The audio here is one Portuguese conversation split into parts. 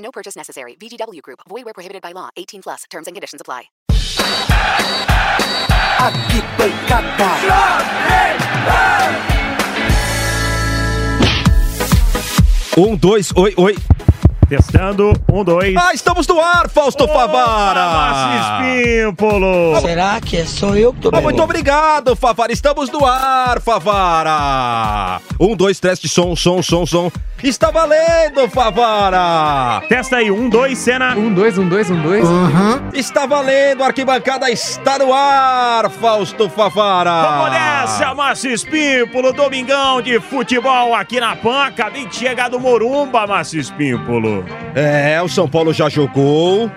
No purchase necessary. VGW Group. Void where prohibited by law. 18 plus. Terms and conditions apply. Um, dois, oi, oi. Testando, um, dois. Ah, estamos no ar, Fausto Favara! Márcio Espímpolo! Será que é só eu que tô muito obrigado, Favara. Estamos no ar, Favara. Um, dois, teste, som, som, som, som. Está valendo, Favara. Testa aí, um, dois, cena. Um, dois, um, dois, um, dois. Está valendo, a arquibancada está no ar, Fausto Favara. Vamos nessa, Márcio Espímpolo, domingão de futebol aqui na PAN. Acabei de chegar do Morumba, Márcio Espímpolo. É, o São Paulo já jogou.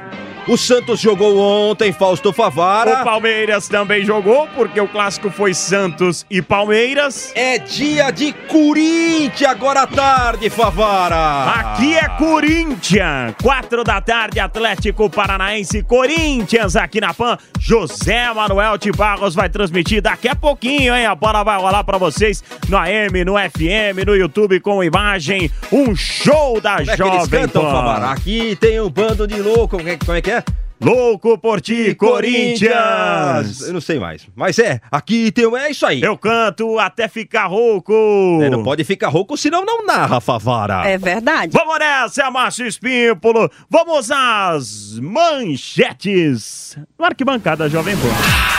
O Santos jogou ontem, Fausto Favara. O Palmeiras também jogou, porque o clássico foi Santos e Palmeiras. É dia de Corinthians agora à tarde, Favara. Aqui é Corinthians, quatro da tarde, Atlético Paranaense, Corinthians aqui na PAN. José Manuel de Barros vai transmitir daqui a pouquinho, hein? A bola vai rolar pra vocês no AM, no FM, no YouTube com imagem. Um show da Como é que eles Jovem cantam, Pan. Favara? Aqui tem um bando de louco. Como é, como é que é? Louco por ti, Corinthians! Eu não sei mais. Mas é, aqui tem. É isso aí. Eu canto até ficar rouco. É, não pode ficar rouco, senão não narra, Favara. É verdade. Vamos nessa, Márcio Espímpolo. Vamos às manchetes. No Arquibancada Jovem Pan.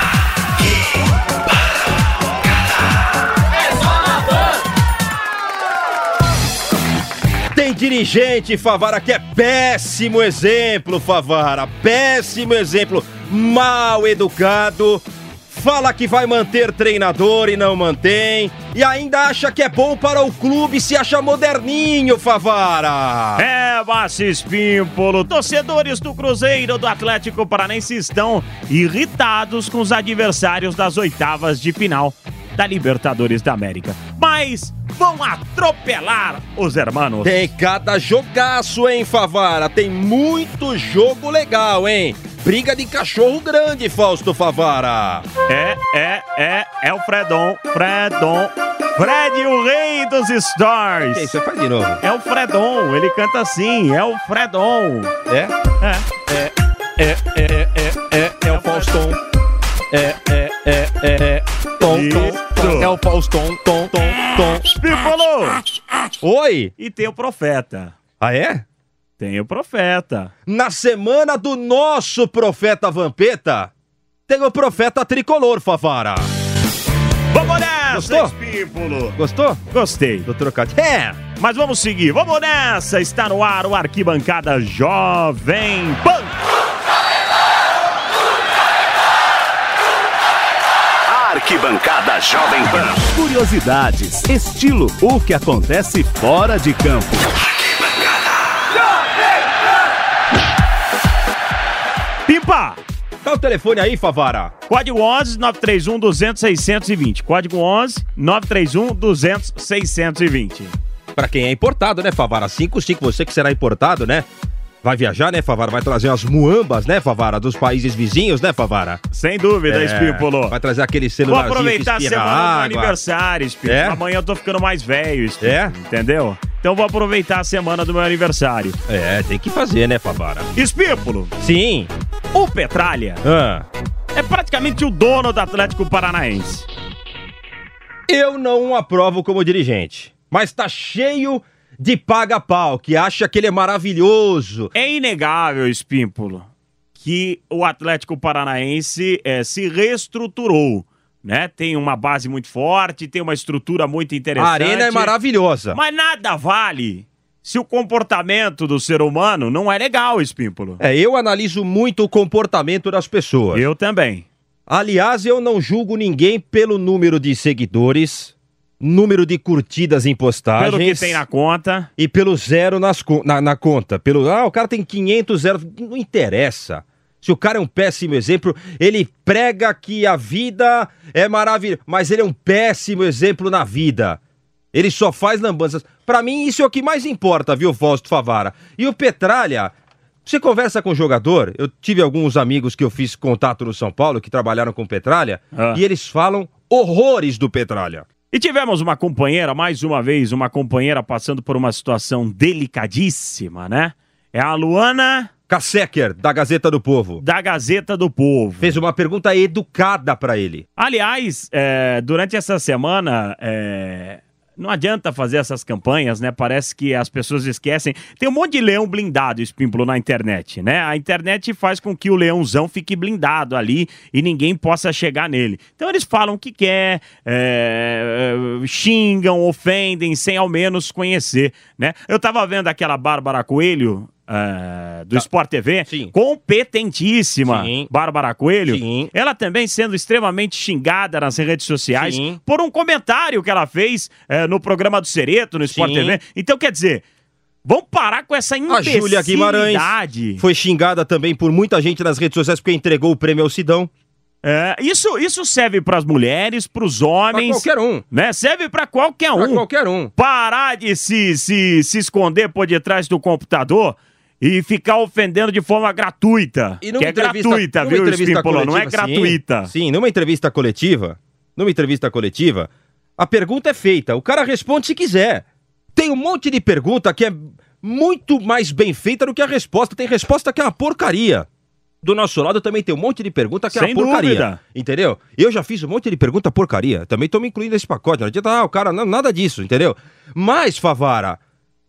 Dirigente, Favara, que é péssimo exemplo, Favara. Péssimo exemplo. Mal educado. Fala que vai manter treinador e não mantém. E ainda acha que é bom para o clube, se acha moderninho, Favara. É, Márcio Espímpolo. Torcedores do Cruzeiro do Atlético Paranense estão irritados com os adversários das oitavas de final da Libertadores da América. Mas vão atropelar os hermanos. Tem cada jogaço, hein, Favara? Tem muito jogo legal, hein? Briga de cachorro grande, Fausto Favara. É, é, é, é o Fredon, Fredon, Fred, o rei dos stars. Quem? Você faz de novo. É o Fredon, ele canta assim, é o Fredon. É? É. É, é, é, é, é, é o Faustão. É, é, é, é, é. Tom, tom. É o Faustão, tom, tom, tom. Espímpolo! Oi! E tem o profeta. Ah, é? Tem o profeta. Na semana do nosso profeta Vampeta, tem o profeta tricolor, Favara. Vamos nessa, Gostou? Gostou? Gostei. Do trocadilho? É! Mas vamos seguir, vamos nessa! Está no ar o Arquibancada Jovem Pan! Arquibancada Jovem Pan. Curiosidades, estilo, o que acontece fora de campo. Pimpa! Dá o telefone aí, Favara. Código 11 931 200 620. Código 11 931 200 620. Pra quem é importado, né, Favara? 55, você que será importado, né? Vai viajar, né, Favara? Vai trazer as muambas, né, Favara? Dos países vizinhos, né, Favara? Sem dúvida, É, Espímpolo. Vai trazer aquele Vou celularzinho que aproveitar a espirra semana do meu aniversário, Espímpolo. É? Amanhã eu tô ficando mais velho, Espímpolo. É? Entendeu? Então vou aproveitar a semana do meu aniversário. É, tem que fazer, né, Favara? Espímpolo, Sim. o Petralha Ah, é praticamente o dono do Atlético Paranaense. eu não o aprovo como dirigente, mas tá cheio de paga-pau, que acha que ele é maravilhoso. É inegável, Espímpolo, que o Atlético Paranaense eh, se reestruturou, né? Tem uma base muito forte, tem uma estrutura muito interessante. A arena é maravilhosa. Mas nada vale se o comportamento do ser humano não é legal, Espímpolo. É, eu analiso muito o comportamento das pessoas. Eu também. Aliás, eu não julgo ninguém pelo número de seguidores, número de curtidas em postagens. Pelo que tem na conta. E pelo zero nas, na, na conta. Pelo, ah, o cara tem 500 zero. Não interessa. Se o cara é um péssimo exemplo, ele prega que a vida é maravilhosa, mas ele é um péssimo exemplo na vida. Ele só faz lambanças. Pra mim, isso é o que mais importa, viu, Fausto Favara? E o Petralha, você conversa com o jogador, eu tive alguns amigos que eu fiz contato no São Paulo que trabalharam com o Petralha, Ah. e eles falam horrores do Petralha. E tivemos uma companheira, mais uma vez, uma companheira passando por uma situação delicadíssima, né? É a Luana Kassecker, da Gazeta do Povo. da Gazeta do Povo. Fez uma pergunta educada pra ele. Aliás, é, durante essa semana, é, não adianta fazer essas campanhas, né? Parece que as pessoas esquecem. Tem um monte de leão blindado, Espímpolo, na internet, né? A internet faz com que o leãozão fique blindado ali e ninguém possa chegar nele. Então eles falam o que quer, é, xingam, ofendem, sem ao menos conhecer, né? Eu tava vendo aquela Bárbara Coelho... é, do Sport TV, Sim. competentíssima, Sim. Bárbara Coelho, Sim. ela também sendo extremamente xingada nas redes sociais Sim. por um comentário que ela fez eh, no programa do Cereto, no Sport. TV. Então, quer dizer, vamos parar com essa A Júlia Guimarães imbecilidade. foi xingada também por muita gente nas redes sociais porque entregou o prêmio ao Sidão. É, isso, isso serve para as mulheres, para os Pra homens, qualquer um. né? Serve para qualquer Pra um. qualquer um. Parar de se, se, se esconder por detrás do computador e ficar ofendendo de forma gratuita. E que é gratuita, viu, Espímpolo? Não é sim. gratuita. Sim, numa entrevista coletiva, numa entrevista coletiva, a pergunta é feita, o cara responde se quiser. Tem um monte de pergunta que é muito mais bem feita do que a resposta. Tem resposta que é uma porcaria. Do nosso lado também tem um monte de pergunta que é Sem uma porcaria. dúvida. Entendeu? Eu já fiz um monte de pergunta porcaria. Também tô me incluindo nesse pacote. Não adianta, ah, o cara, não, nada disso, entendeu? Mas, Favara,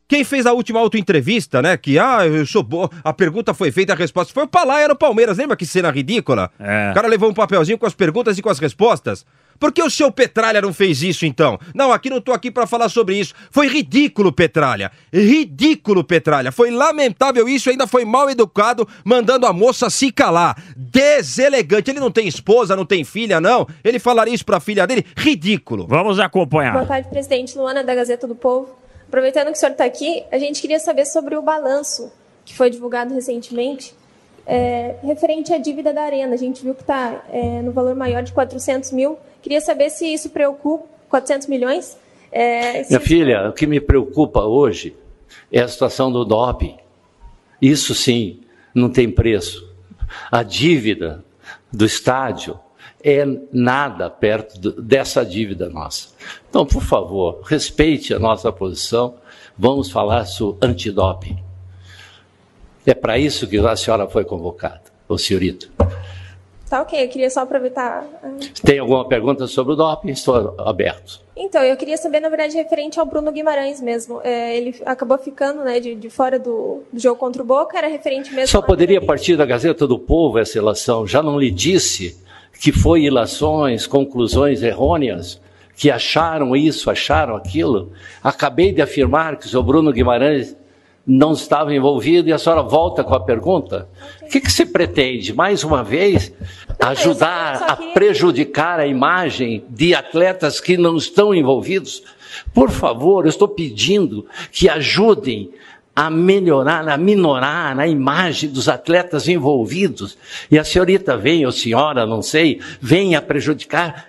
quem fez a última autoentrevista, né? Que, ah, eu sou boa. A pergunta foi feita, a resposta foi o Palaia no Palmeiras. Lembra que cena ridícula? É. O cara levou um papelzinho com as perguntas e com as respostas. Por que o seu Petralha não fez isso então? Não, aqui não tô aqui pra falar sobre isso. Foi ridículo, Petralha. Ridículo, Petralha. Foi lamentável isso, ainda foi mal educado, mandando a moça se calar. Deselegante. Ele não tem esposa, não tem filha, não. Ele falaria isso pra filha dele? Ridículo. Vamos acompanhar. Boa tarde, presidente. Luana, da Gazeta do Povo. Aproveitando que o senhor está aqui, a gente queria saber sobre o balanço que foi divulgado recentemente, é, referente à dívida da Arena. A gente viu que está no valor maior de 400 mil. Queria saber se isso preocupa, 400 milhões? É, se Minha filha, o que me preocupa hoje é a situação do doping. Isso sim não tem preço. A dívida do estádio é nada perto do- dessa dívida nossa. Então, por favor, respeite a nossa posição. Vamos falar sobre antidoping. É para isso que a senhora foi convocada, ô senhorita. Tá ok, eu queria só aproveitar. ah, Tem alguma pergunta sobre o doping? Estou aberto. Então, eu queria saber, na verdade, referente ao Bruno Guimarães mesmo. É, ele acabou ficando né, de, de fora do, do jogo contra o Boca, era referente mesmo. Só poderia partir da Gazeta do Povo essa ilação. Já não lhe disse que foi ilações, conclusões errôneas, que acharam isso, acharam aquilo. Acabei de afirmar que o senhor Bruno Guimarães não estava envolvido e a senhora volta com a pergunta. O que, que se pretende, mais uma vez, ajudar a prejudicar a imagem de atletas que não estão envolvidos? Por favor, eu estou pedindo que ajudem a melhorar, a minorar a imagem dos atletas envolvidos. E a senhorita vem, ou senhora, não sei, vem a prejudicar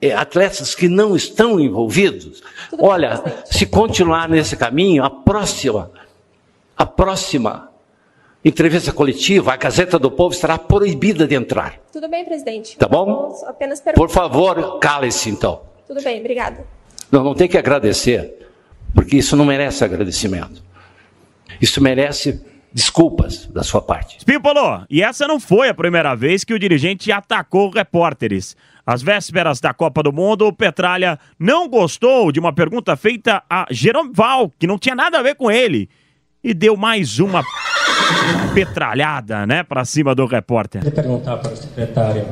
eh, atletas que não estão envolvidos. Olha, se continuar nesse caminho, a próxima, a próxima entrevista coletiva, a Gazeta do Povo estará proibida de entrar. Tudo bem, presidente. Tá bom? Vamos Apenas Por favor, cale-se então. Tudo bem, obrigada. Não, não tem que agradecer, porque isso não merece agradecimento. Isso merece desculpas da sua parte. Pimpolo, e essa não foi a primeira vez que o dirigente atacou repórteres. Às vésperas da Copa do Mundo, o Petralha não gostou de uma pergunta feita a Jerome Val, que não tinha nada a ver com ele, e deu mais uma petralhada, né, pra cima do repórter. queria perguntar para o secretário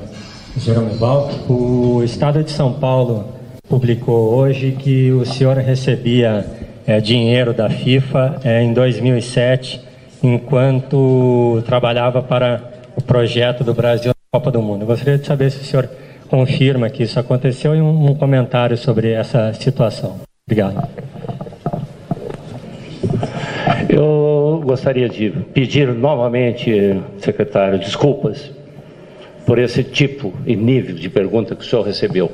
Jerome Val. O Estado de São Paulo publicou hoje que o senhor recebia eh, dinheiro da FIFA eh, em 2007, enquanto trabalhava para o projeto do Brasil na Copa do Mundo. Eu gostaria de saber se o senhor confirma que isso aconteceu e um, um comentário sobre essa situação. Obrigado. Eu gostaria de pedir novamente, secretário, desculpas por esse tipo e nível de pergunta que o senhor recebeu.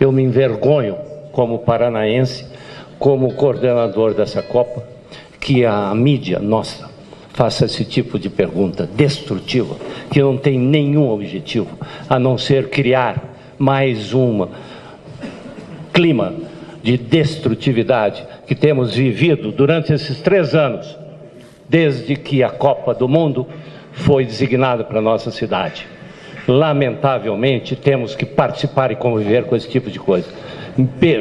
Eu me envergonho, como paranaense, como coordenador dessa Copa, que a mídia nossa faça esse tipo de pergunta destrutiva, que não tem nenhum objetivo a não ser criar mais um clima de destrutividade que temos vivido durante esses três anos, desde que a Copa do Mundo foi designada para nossa cidade. Lamentavelmente, temos que participar e conviver com esse tipo de coisa.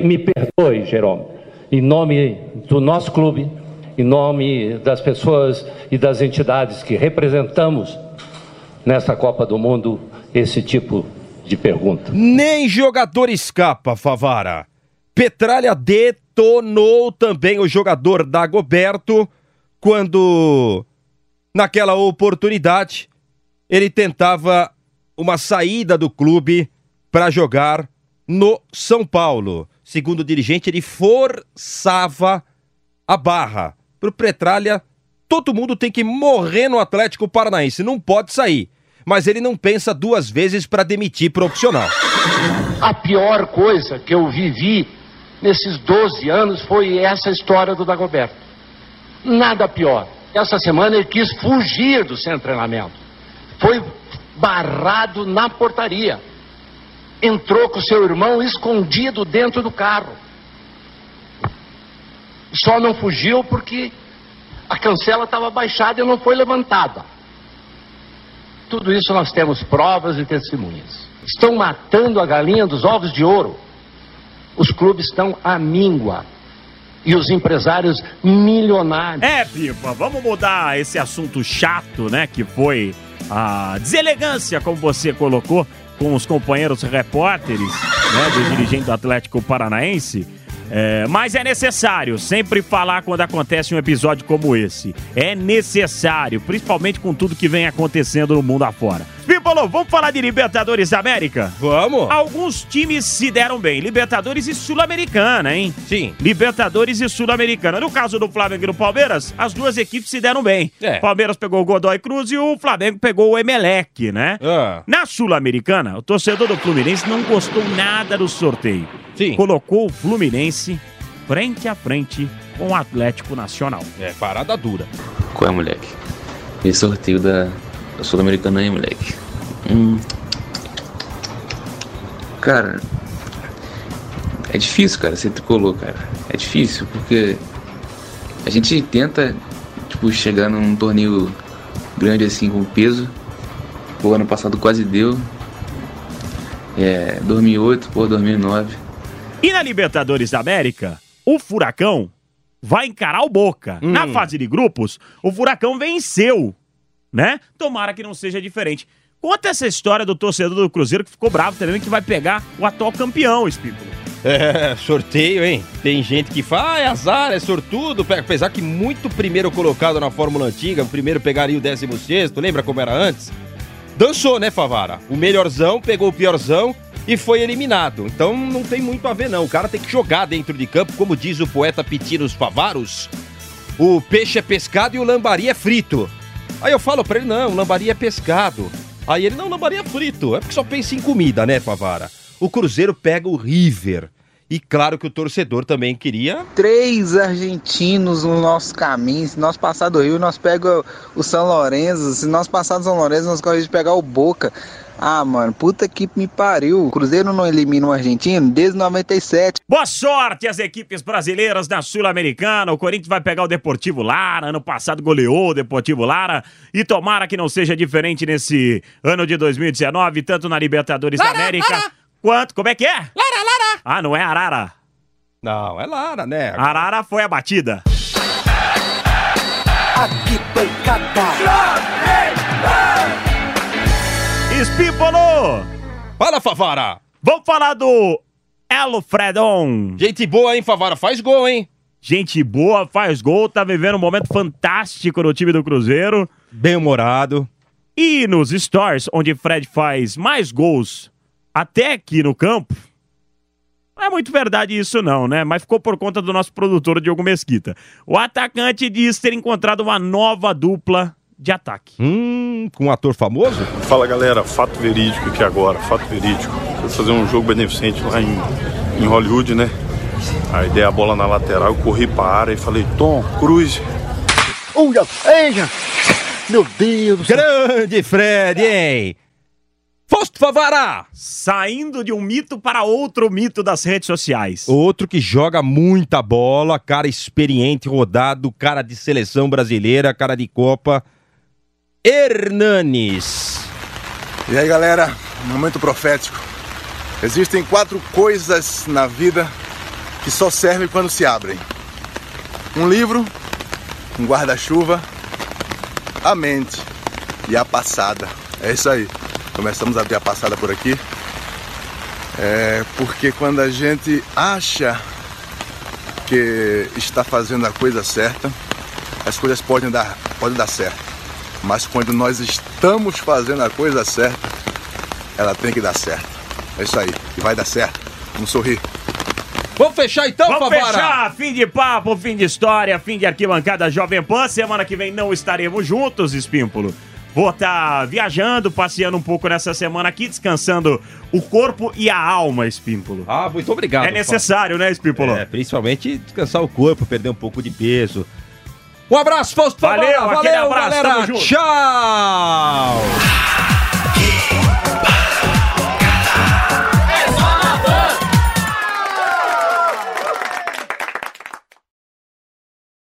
Me perdoe, Jerome, em nome do nosso clube, em nome das pessoas e das entidades que representamos nessa Copa do Mundo, esse tipo de pergunta. Nem jogador escapa, Favara. Petralha detonou também o jogador Dagoberto quando, naquela oportunidade, ele tentava uma saída do clube para jogar no São Paulo. Segundo o dirigente, ele forçava a barra. Pro Petralha, todo mundo tem que morrer no Atlético Paranaense, não pode sair. Mas ele não pensa duas vezes para demitir profissional. A pior coisa que eu vivi nesses 12 anos foi essa história do Dagoberto. Nada pior. Essa semana ele quis fugir do centro de treinamento. Foi barrado na portaria. Entrou com seu irmão escondido dentro do carro. Só não fugiu porque a cancela estava baixada e não foi levantada. Tudo isso nós temos provas e testemunhas. Estão matando a galinha dos ovos de ouro. Os clubes estão à míngua. E os empresários milionários. É, Pipa, vamos mudar esse assunto chato, né? Que foi a deselegância, como você colocou, com os companheiros repórteres, né? Do dirigente do Atlético Paranaense. É, mas é necessário sempre falar quando acontece um episódio como esse. É necessário, principalmente com tudo que vem acontecendo no mundo afora. Pipolo, vamos falar de Libertadores da América? Vamos! Alguns times se deram bem. Libertadores e Sul-Americana, hein? Sim. Libertadores e Sul-Americana. No caso do Flamengo e do Palmeiras, as duas equipes se deram bem. É. Palmeiras pegou o Godoy Cruz e o Flamengo pegou o Emelec, né? Ah. Na Sul-Americana, o torcedor do Fluminense não gostou nada do sorteio. Sim. Colocou o Fluminense frente a frente com o Atlético Nacional. É, parada dura. Qual é, moleque? Esse sorteio da, da Sul-Americana aí, moleque. Hum. Cara, é difícil, cara, ser tricolor, cara. É difícil, porque a gente tenta, tipo, chegar num torneio grande assim com peso. O ano passado quase deu. É, 2008, pô, 2009. E na Libertadores da América, o Furacão vai encarar o Boca. Hum. Na fase de grupos, o Furacão venceu, né? Tomara que não seja diferente. Conta essa história do torcedor do Cruzeiro que ficou bravo também, que vai pegar o atual campeão, Espírito. É, sorteio, hein? Tem gente que fala, ah, é azar, é sortudo. Apesar que muito primeiro colocado na Fórmula Antiga, o primeiro pegaria o 16, lembra como era antes? Dançou, né, Favara? O melhorzão pegou o piorzão e foi eliminado. Então não tem muito a ver, não. O cara tem que jogar dentro de campo, como diz o poeta Pitinos Favaros. O peixe é pescado e o lambari é frito. Aí eu falo pra ele, não, o lambari é pescado. Aí ele, não, lambari é frito. É porque só pensa em comida, né, Favara? O Cruzeiro pega o River. E claro que o torcedor também queria. Três argentinos no nosso caminho. Se nós passar do Rio, nós pega o São Lourenço. Se nós passar do São Lourenço, nós corremos pegar o Boca. Ah, mano, puta que me pariu. O Cruzeiro não elimina o argentino desde 97. Boa sorte às equipes brasileiras da Sul-Americana. O Corinthians vai pegar o Deportivo Lara. Ano passado goleou o Deportivo Lara. E tomara que não seja diferente nesse ano de 2019, tanto na Libertadores da América quanto. Como é que é? Lara, Lara! Ah, não é Arara. Não, é Lara, né? Arara foi a batida. Aqui Espípolo! Fala, Favara! Vamos falar do Elo Fredon. Gente boa, hein, Favara? Faz gol, hein? Gente boa, faz gol, tá vivendo um momento fantástico no time do Cruzeiro. Bem humorado. E nos Stars, onde Fred faz mais gols Até que no campo, não é muito verdade isso não, né? Mas ficou por conta do nosso produtor Diogo Mesquita. O atacante diz ter encontrado uma nova dupla de ataque. Hum, com um ator famoso? Fala galera, fato verídico aqui agora, fato verídico. Fui fazer um jogo beneficente lá em, em Hollywood, né? Aí dei a bola na lateral, eu corri pra área e falei, Tom, cruze. Olha, eia! Meu Deus do céu. Grande Fred, hein? Fausto Favara! Saindo de um mito para outro mito das redes sociais. Outro que joga muita bola, cara experiente, rodado, cara de seleção brasileira, cara de Copa. Hernanes. E aí, galera, momento profético. Existem quatro coisas na vida que só servem quando se abrem: um livro, um guarda-chuva, a mente e a passada. É isso aí. Começamos a ver a passada por aqui. É porque quando a gente acha que está fazendo a coisa certa, as coisas podem dar, podem dar certo. Mas quando nós estamos fazendo a coisa certa, ela tem que dar certo. É isso aí. E vai dar certo. Vamos sorrir. Vamos fechar então, Vamos Favara? fechar, fim de papo, fim de história, fim de arquibancada Jovem Pan. Semana que vem não estaremos juntos, Espímpolo. Vou estar viajando, passeando um pouco nessa semana aqui, descansando o corpo e a alma, Espímpolo. Ah, muito obrigado. É necessário, né, Espímpolo? É, principalmente descansar o corpo, perder um pouco de peso. Um abraço, Fausto Valeu, Valeu, abraço, galera. Tchau.